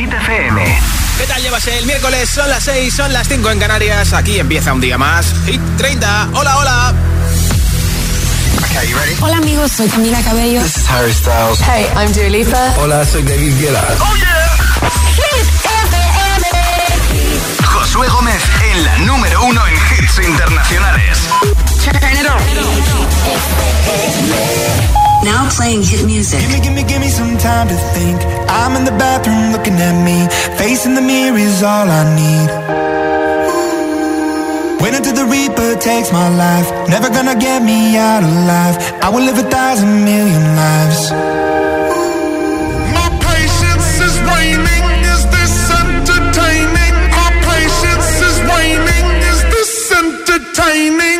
Hit FM. ¿Qué tal llevas el miércoles? Son las 6, son las 5 en Canarias. Aquí empieza un día más. Hit 30. Hola, hola. Okay, you ready? Hola amigos, soy Camila Cabello. This is Harry Styles. Hey, I'm Dua Lipa. Hola, soy David Guetta. ¡Oh, yeah! Hit FM. Josué Gómez en la número uno en hits internacionales. Turn it on. Now playing hit music. Gimme, gimme, gimme some time to think. I'm in the bathroom looking at me. Facing the mirror is all I need. Wait until the Reaper takes my life. Never gonna get me out alive. I will live a thousand million lives. My patience is waning, is this entertaining? My patience is waning. Is this entertaining?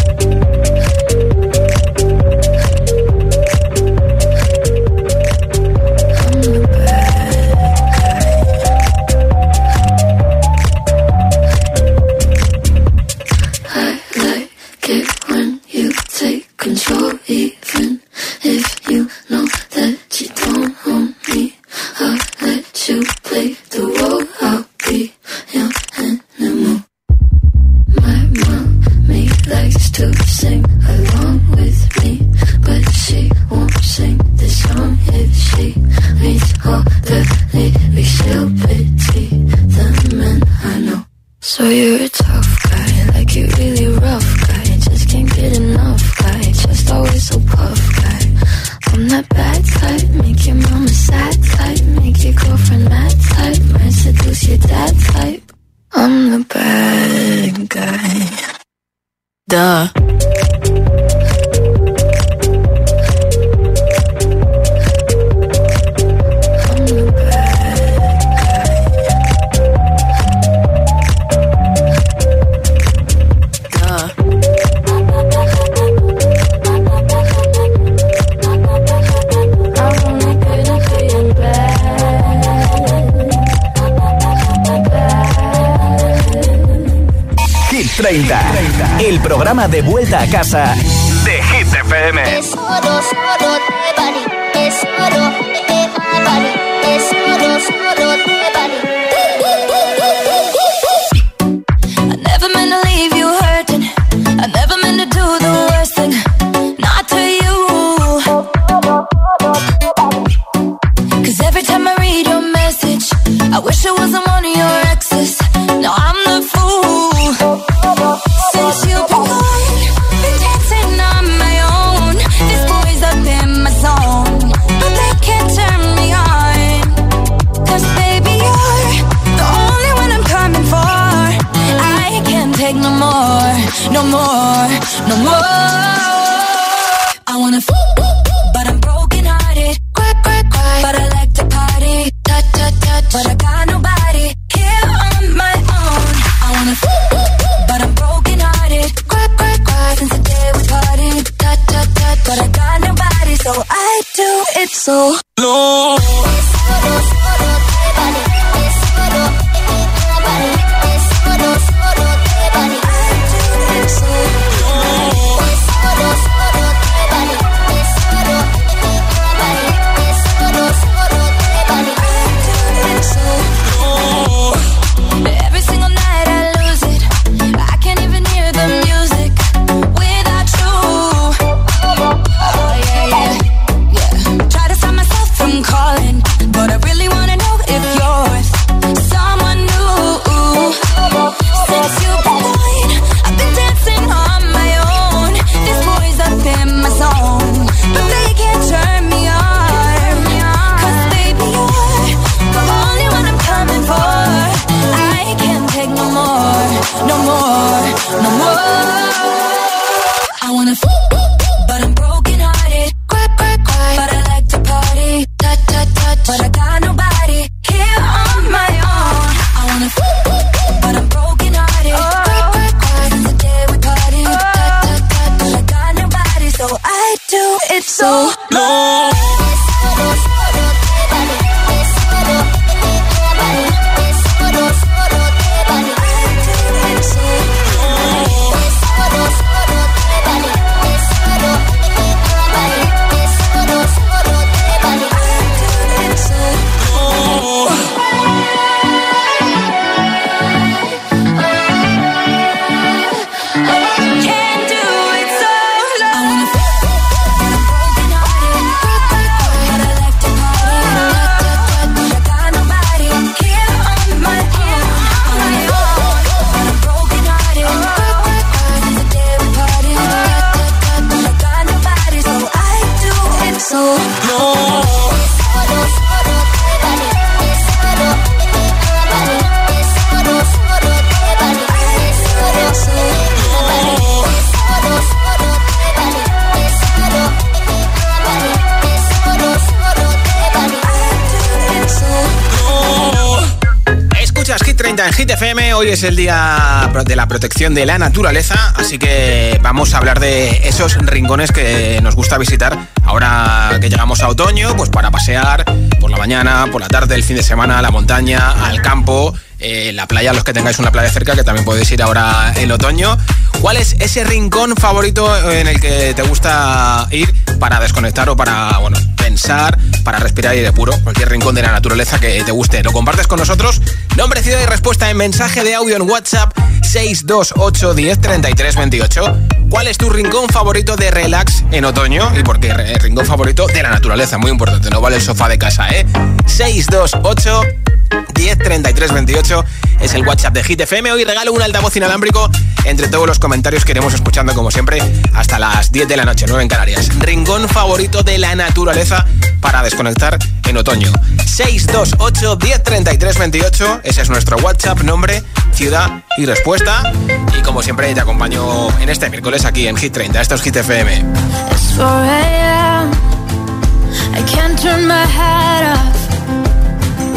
So you're de vuelta a casa de Hit FM. Es el día de la protección de la naturaleza, así que vamos a hablar de esos rincones que nos gusta visitar ahora que llegamos a otoño, pues para pasear por la mañana, por la tarde, el fin de semana, a la montaña, al campo. eh, la playa, los que tengáis una playa cerca, que también podéis ir ahora en otoño. ¿Cuál es ese rincón favorito en el que te gusta ir para desconectar o para, bueno, pensar, para respirar aire puro? Cualquier rincón de la naturaleza que te guste. Lo compartes con nosotros. Nombre, ciudad y respuesta en mensaje de audio en WhatsApp 628 10 33 28. ¿Cuál es tu rincón favorito de relax en otoño? Y por qué Re- rincón favorito de la naturaleza, muy importante, no vale el sofá de casa, ¿eh? 628 10 33 28 es el WhatsApp de Hit FM. Hoy regalo un altavoz inalámbrico entre todos los comentarios que iremos escuchando, como siempre, hasta las 10 de la noche, 9 en Canarias. Rincón favorito de la naturaleza para desconectar en otoño. 628 10 33 28, ese es nuestro WhatsApp, nombre, ciudad y respuesta. Y como siempre, te acompaño en este miércoles aquí en Hit 30. Esto es Hit FM. It's 4 a.m. I can't turn my head off.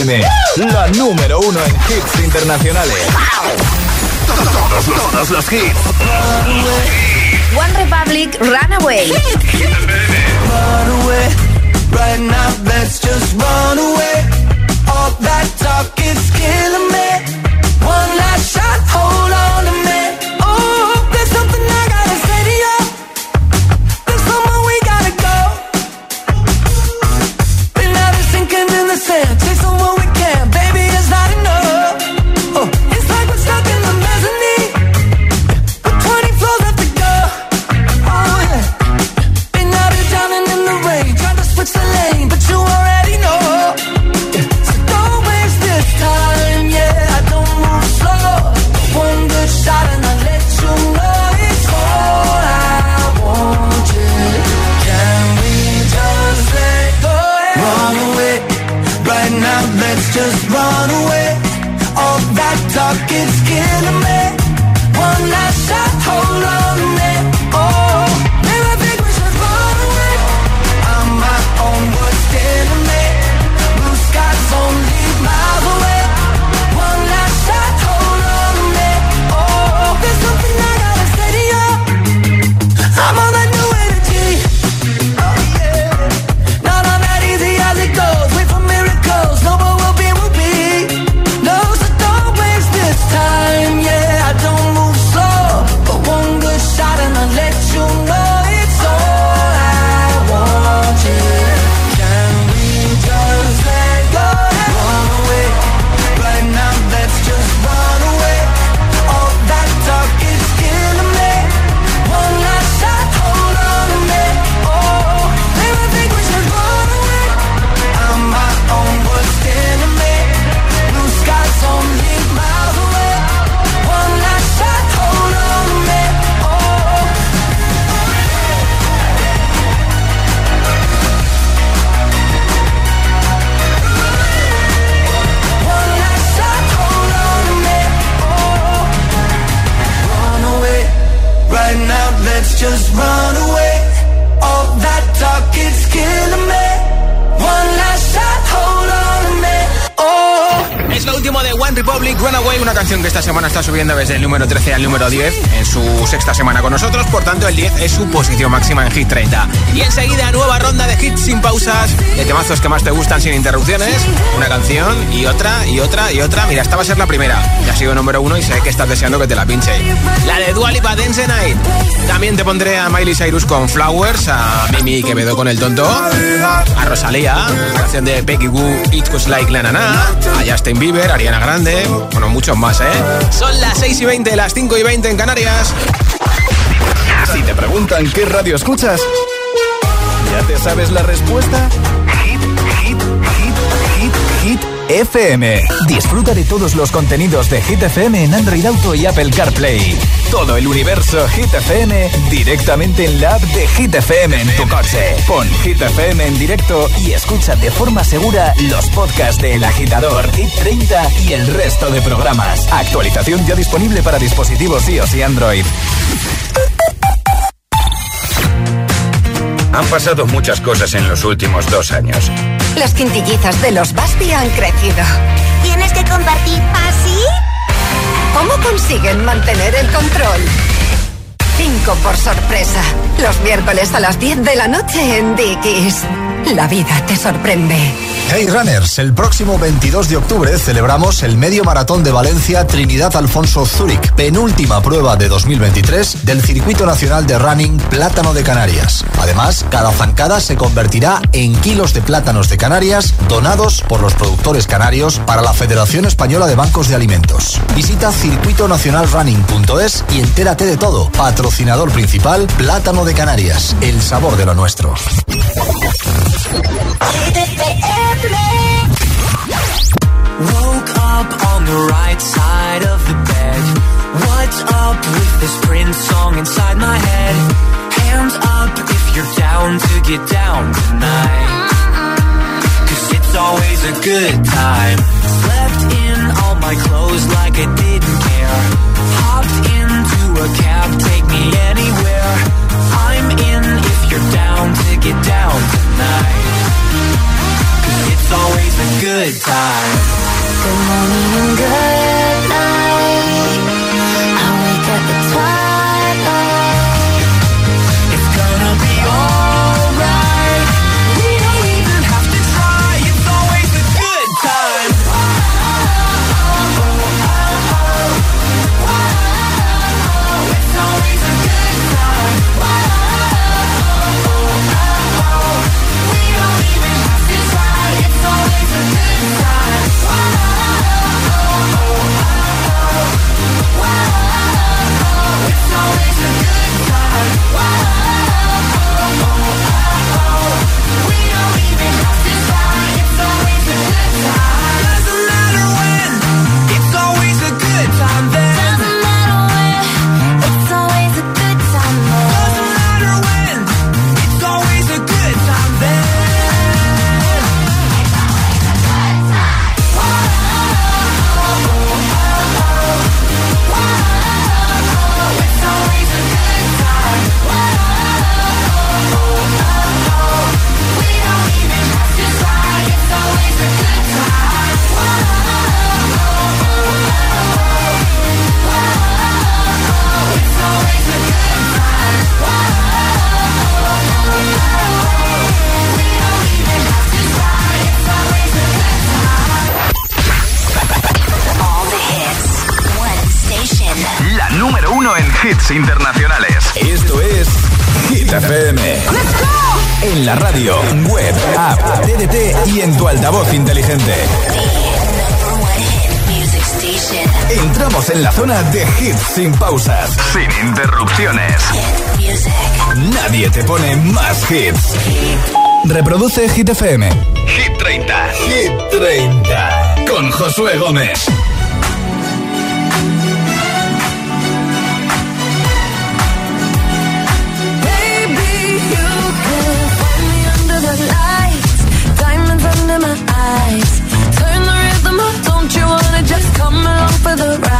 FM, la número uno en hits internacionales. Todos los, todos los hits. One Republic Runaway. Run away, right now let's just run away. All that talk is killing me. One last shot, sexta semana con nosotros, por tanto el 10 es su posición máxima en Hit 30. Y enseguida nueva ronda de hits sin pausas, de temazos que más te gustan sin interrupciones, una canción y otra y otra y otra. Mira, esta va a ser la primera, que ha sido número uno y sé que estás deseando que te la pinche. La de Dua Lipa Dance Night. También te pondré a Miley Cyrus con Flowers, a Mimi Quevedo con El Tonto, a Rosalía, canción de Peggy Goo, It Was Like La Nana, a Justin Bieber, Ariana Grande, bueno, muchos más, ¿eh? Son las 6 y 20, las 5 y 20 en Canarias. Si te preguntan qué radio escuchas, ¿ya te sabes la respuesta? Hit, hit, hit, hit, hit FM. Disfruta de todos los contenidos de Hit FM en Android Auto y Apple CarPlay. Todo el universo Hit FM directamente en la app de Hit FM en tu coche. Pon Hit FM en directo y escucha de forma segura los podcasts de El Agitador, Hit 30 y el resto de programas. Actualización ya disponible para dispositivos iOS y Android. Han pasado muchas cosas en los últimos dos años. Las quintillizas de los Basti han crecido. ¿Tienes que compartir así? ¿Cómo consiguen mantener el control? Cinco por sorpresa. Los miércoles a las 10 de la noche en Dickies. La vida te sorprende. Hey Runners, el próximo 22 de octubre celebramos el Medio Maratón de Valencia Trinidad Alfonso Zúrich, penúltima prueba de 2023 del Circuito Nacional de Running Plátano de Canarias. Además, cada zancada se convertirá en kilos de plátanos de Canarias donados por los productores canarios para la Federación Española de Bancos de Alimentos. Visita circuitonacionalrunning.es y entérate de todo. Patrocinador principal, Plátano de Canarias, el sabor de lo nuestro. Woke up on the right side of the bed. What's up with this Prince song inside my head? Hands up if you're down to get down tonight. It's always a good time. Slept in all my clothes like I didn't care. Hopped into a cab, take me anywhere. I'm in if you're down to get down tonight. It's always a good time. Good morning and good night. I wake up at twilight. En la zona de hits sin pausas, Sin interrupciones. Nadie te pone más hits. Reproduce Hit FM. Hit 30. Hit 30. Con Josué Gómez. Baby, you can find me under the lights, diamonds under my eyes. Turn the rhythm up, don't you wanna just come along for the ride?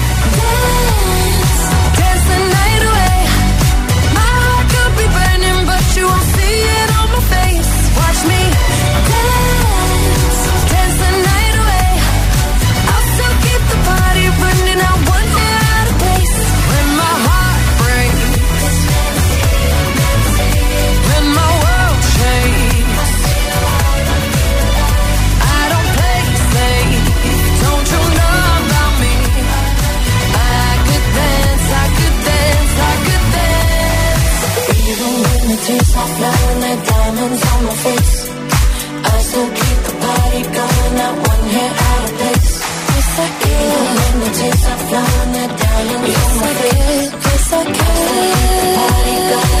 hands on my face. I still keep the party going, not one hair out of place. Yes, I can. Even when the tears are flowing, they're down on yes, my face. Yes, I can. Yes, I can. Party going.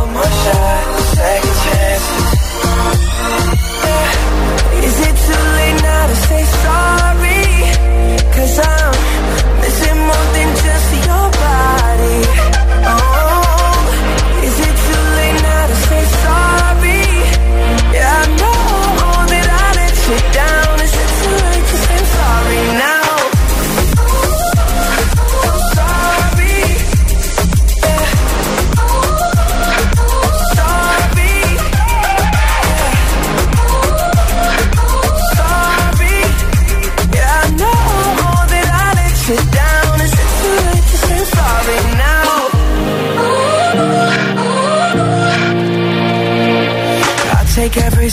one shot, second chances. Yeah. Is it too late now to say sorry? Cause I'm missing more than just your body. Oh, is it too late now to say sorry? Yeah, I know that I let you down. Is it too late to say sorry now?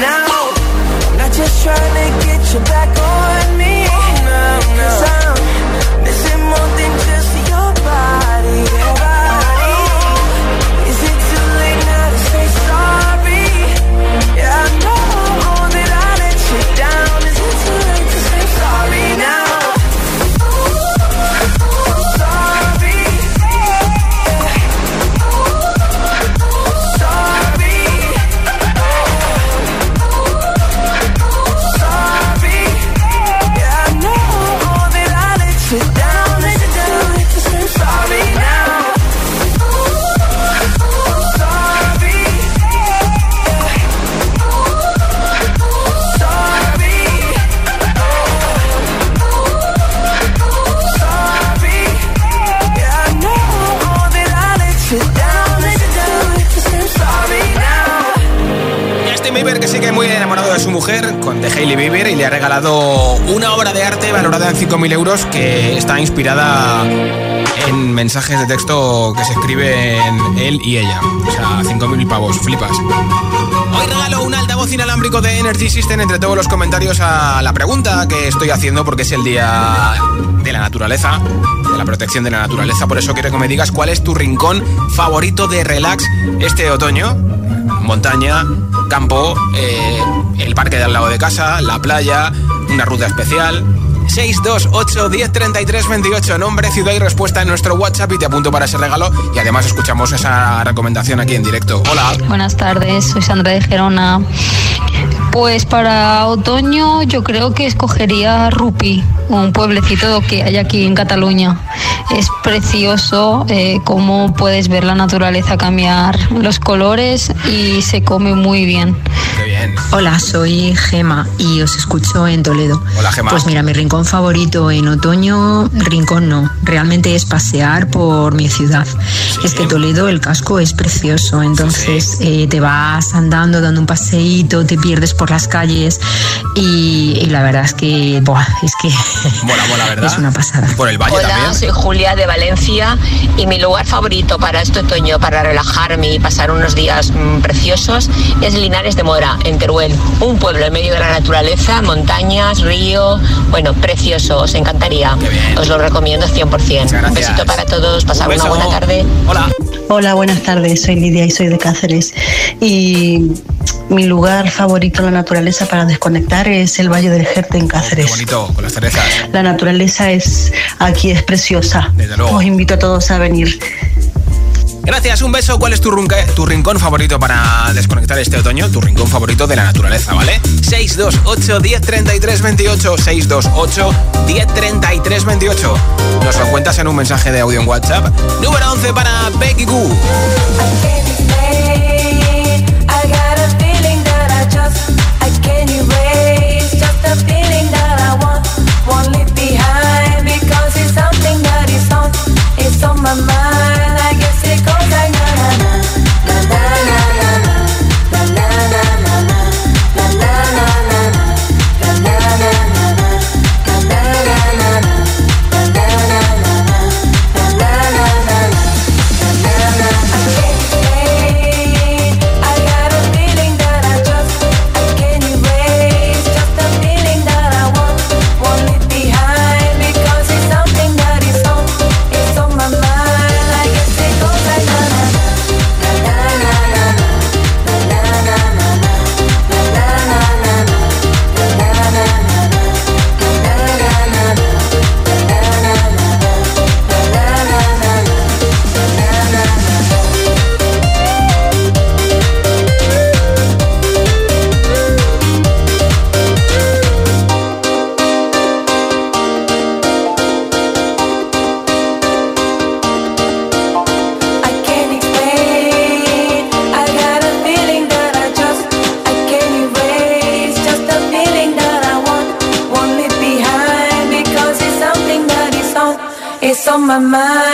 now? I'm not just trying to get you back on me. No, no. Su mujer, con de Hailey Bieber, y le ha regalado una obra de arte valorada en 5.000 euros que está inspirada en mensajes de texto que se escriben él y ella. O sea, 5.000 pavos, flipas. Hoy regalo un altavoz inalámbrico de Energy System entre todos los comentarios a la pregunta que estoy haciendo porque es el día de la naturaleza, de la protección de la naturaleza. Por eso quiero que me digas cuál es tu rincón favorito de relax este otoño. Montaña, campo, eh, el parque de al lado de casa, la playa, una ruta especial. 628 10 33 28 Nombre, ciudad y respuesta en nuestro WhatsApp y te apunto para ese regalo y además escuchamos esa recomendación aquí en directo. Hola. Buenas tardes, soy Sandra de Gerona. Pues para otoño yo creo que escogería Rupi, un pueblecito que hay aquí en Cataluña. Es precioso eh, cómo puedes ver la naturaleza cambiar los colores y se come muy bien. Qué bien. Hola, soy Gema y os escucho en Toledo. Hola, Gema. Pues mira, mi rincón favorito en otoño, rincón no, realmente es pasear por mi ciudad. Es que Toledo, el casco es precioso, entonces eh, te vas andando, dando un paseíto, te pierdes por las calles y, y la verdad es que, buah, es que Mola, mola, ¿verdad? es una pasada. Por el valle Hola, también. soy Julia de Valencia y mi lugar favorito para este otoño, para relajarme y pasar unos días mm, preciosos, es Linares de Mora, en Teruel. Un pueblo en medio de la naturaleza, montañas, río, bueno, precioso, os encantaría. Os lo recomiendo 100%. Un besito para todos, pasad una buena tarde. Hola. Hola, buenas tardes. Soy Lidia y soy de Cáceres. Y mi lugar favorito la naturaleza para desconectar es el Valle del Jerte en oh, Cáceres. Bonito, con las cerezas. La naturaleza es aquí es preciosa. Os invito a todos a venir. Gracias, un beso. ¿Cuál es tu, runca, tu, rincón favorito para desconectar este otoño? Tu rincón favorito de la naturaleza, ¿vale? 628 1033 28 628 1033 28 Nos lo cuentas en un mensaje de audio en WhatsApp. Número 11 para Becky Goo. my mind. my mind.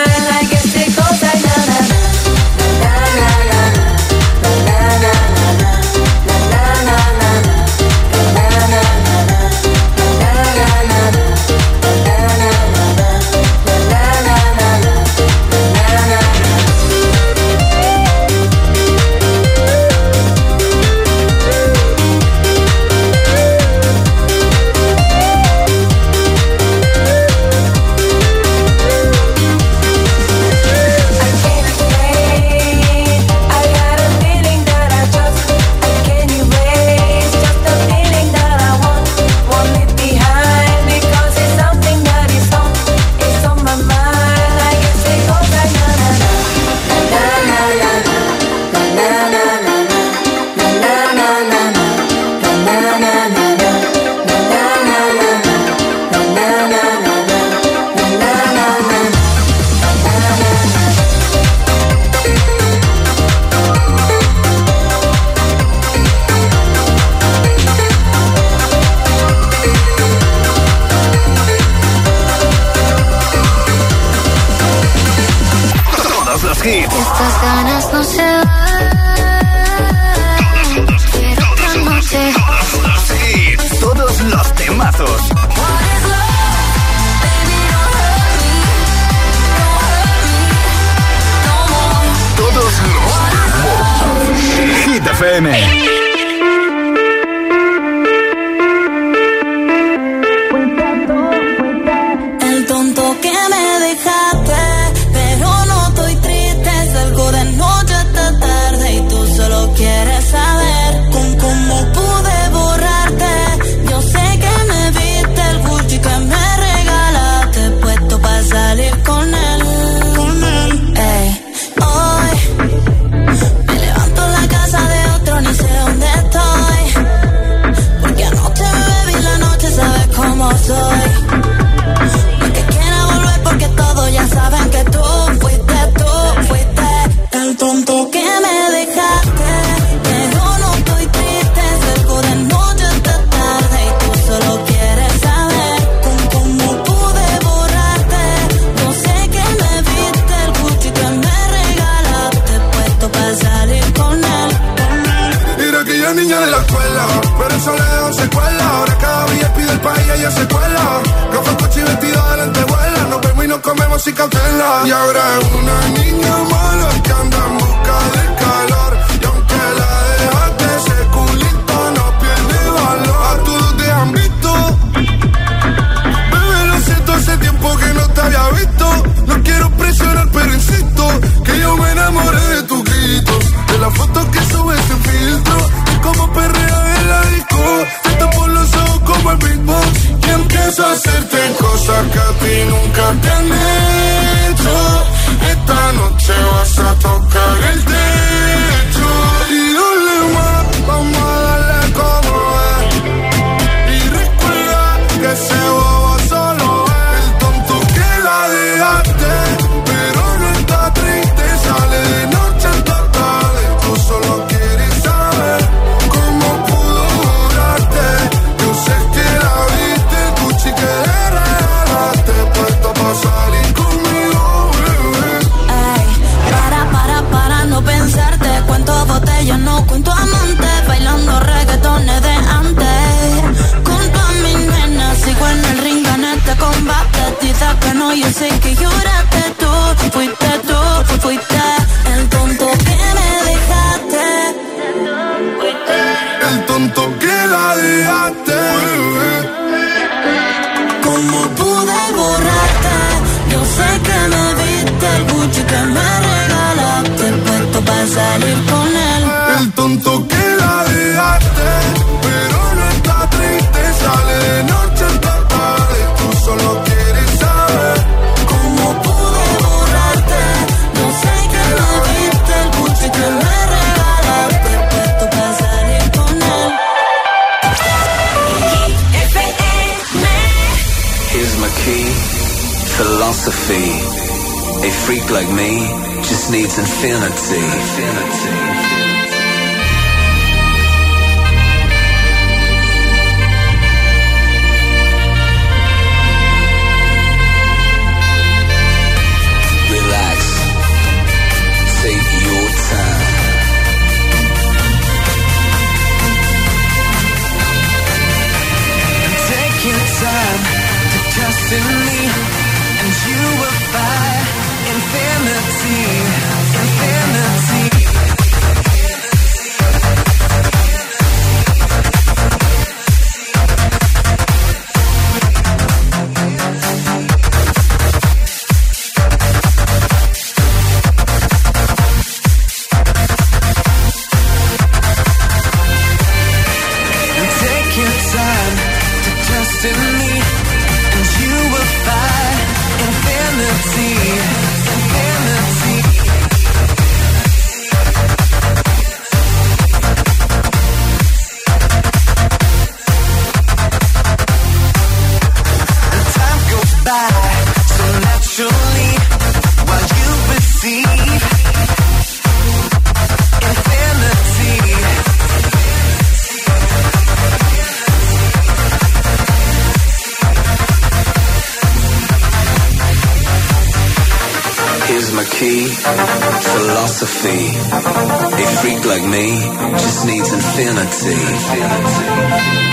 like me just needs infinity. infinity.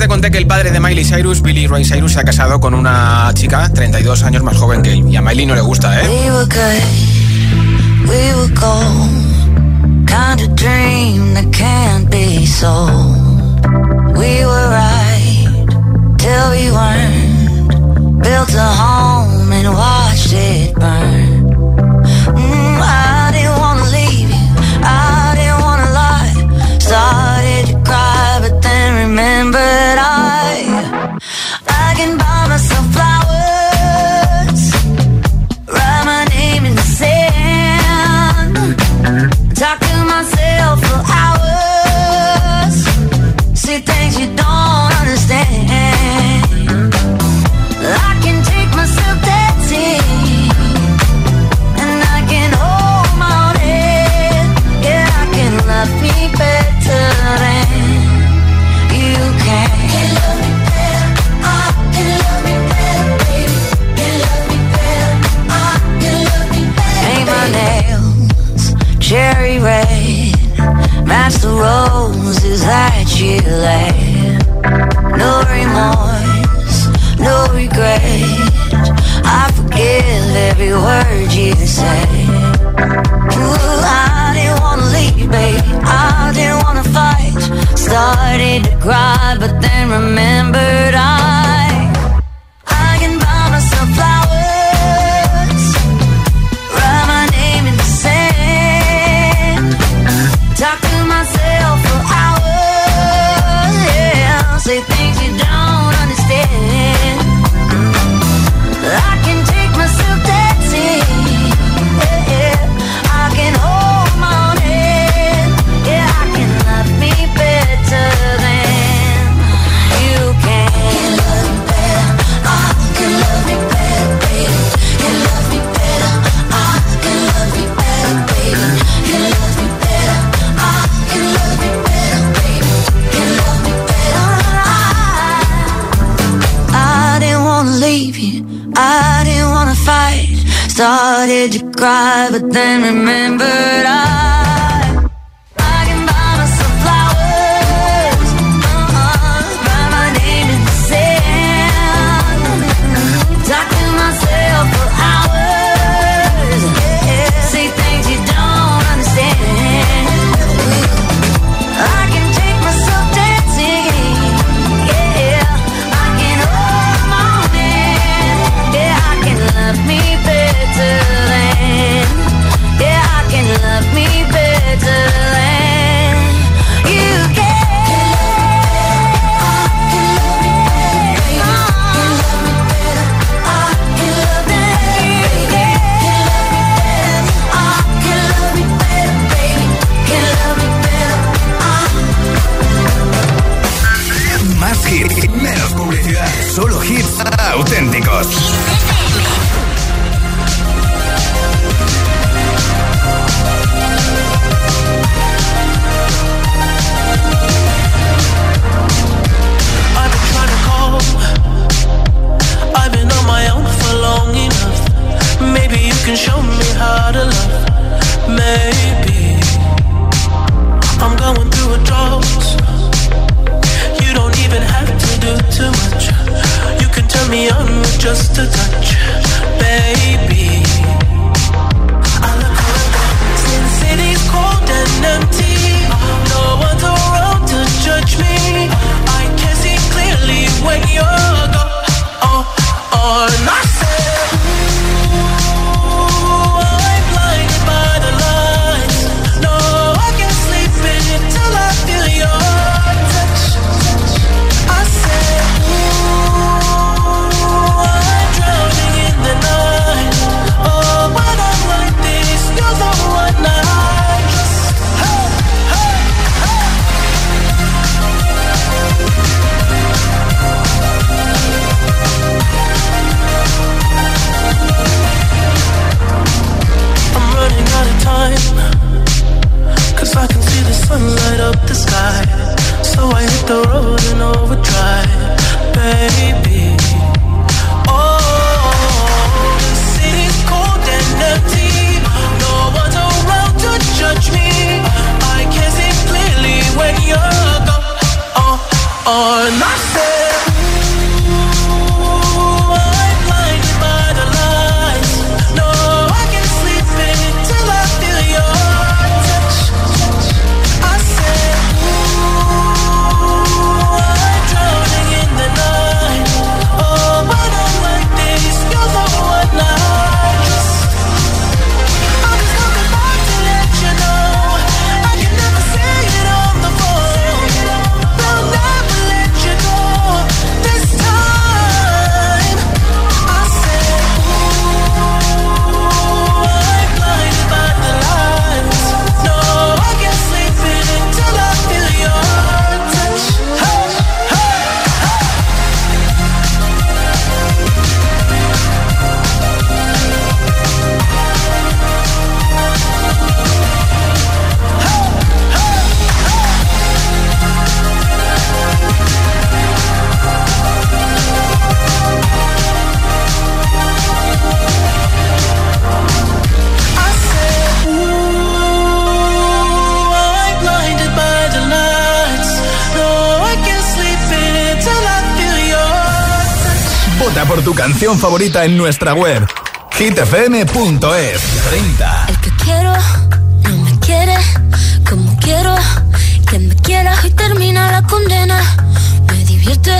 te conté que el padre de Miley Cyrus, Billy Ray Cyrus, se ha casado con una chica 32 años más joven que él. Y a Miley no le gusta, ¿eh? Built a home. Chile. No remorse, no regret. I forgive every word you say. Ooh, I didn't wanna leave, baby. I didn't wanna fight. Started to cry, but then. En nuestra web hitfm.es 30 El que quiero no me quiere como quiero que me quiera y termina la condena. Me divierte,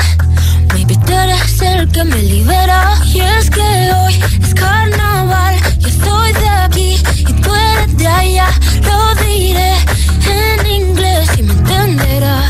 maybe tú eres el que me libera. Y es que hoy es carnaval, yo estoy de aquí y tú eres de allá. Lo diré en inglés y me entenderás.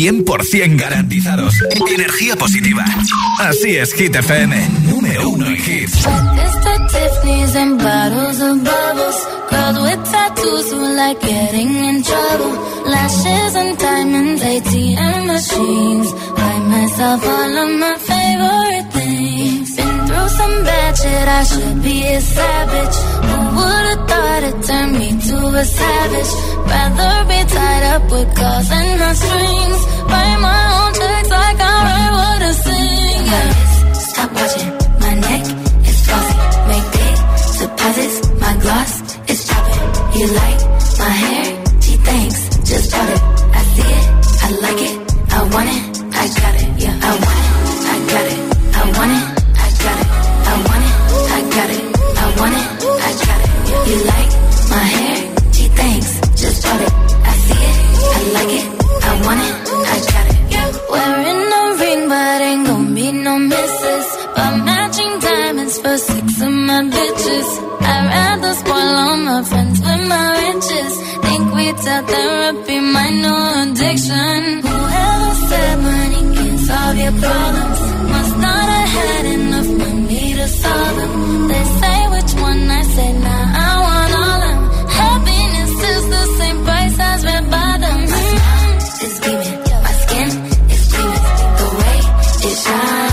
100% garantizados. Energía positiva. Así es, Hit FM. Número uno en hits. Tiffany's and bottles of bubbles. Girls with tattoos who like getting in trouble. Lashes and diamonds, ATM machines. Buy myself all of my favorite things. Been through some bad shit, I should be a savage. Who would've thought it turned me to a savage? Rather be tied up with calls and not strings. Write my own checks like I write what I sing. Yeah. Stop watching my neck is glossy. Make big deposits. My gloss is popping. You like my hair? Gee, thanks. Just bought it. I see it. I like it. I want it.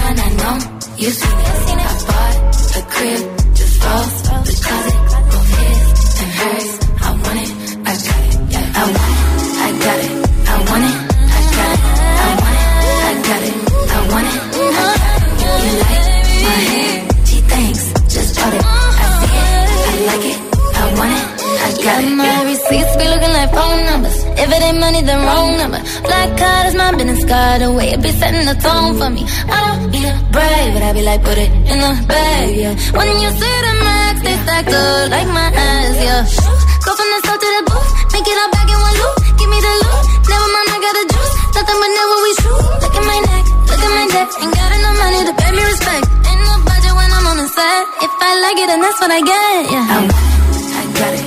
one I know. You see it. I bought a crib just for the closet. Both his and hers. I want it. I got it. Yeah, I want it. I got it. I want it. I got it. I want it. I got it. Uh-huh. You like my hair? Gee, thanks. Just bought it. I see it. I like it. I want it. I got it. Yeah. My receipts be looking like phone numbers. If it ain't money, then wrong number. Black card is my business card. The way it be setting the tone for me. I don't need a brave, but I be like, put it in the bag, yeah. When you see the max, they stack up like my ass, yeah. Go from the south to the booth, make it all back in one loop. Give me the loot, never mind, I got the juice. Nothing but never we shoot. Look at my neck, look at my neck. Ain't got enough money to pay me respect. Ain't no budget when I'm on the set. If I like it, then that's what I get, yeah. I, I got it.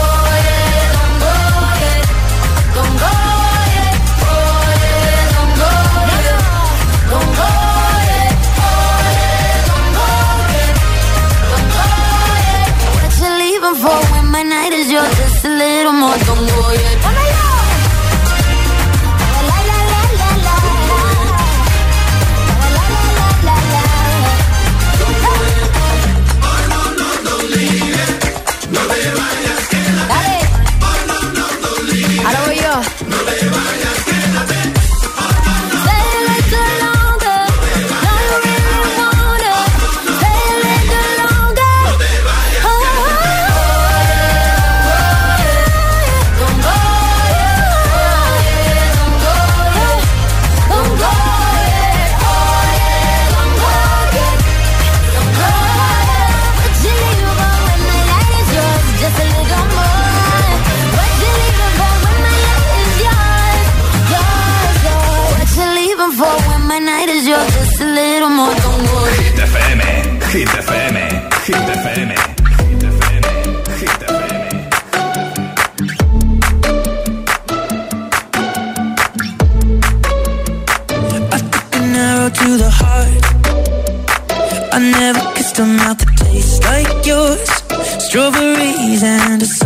A mouth that tastes like yours. Strawberries and something